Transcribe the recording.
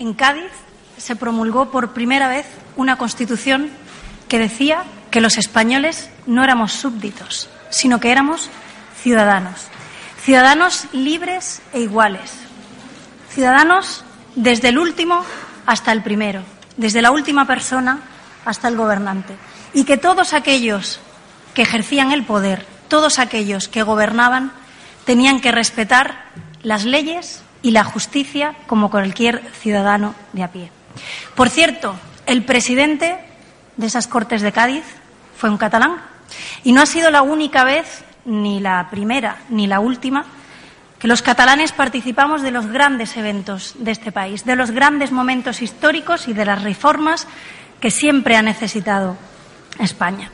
En Cádiz se promulgó por primera vez una constitución que decía que los españoles no éramos súbditos, sino que éramos ciudadanos. Ciudadanos libres e iguales. Ciudadanos desde el último hasta el primero, desde la última persona hasta el gobernante. Y que todos aquellos que ejercían el poder, todos aquellos que gobernaban, tenían que respetar las leyes y la justicia como cualquier ciudadano de a pie. Por cierto, el presidente de esas Cortes de Cádiz fue un catalán y no ha sido la única vez, ni la primera ni la última, que los catalanes participamos de los grandes eventos de este país, de los grandes momentos históricos y de las reformas que siempre ha necesitado España.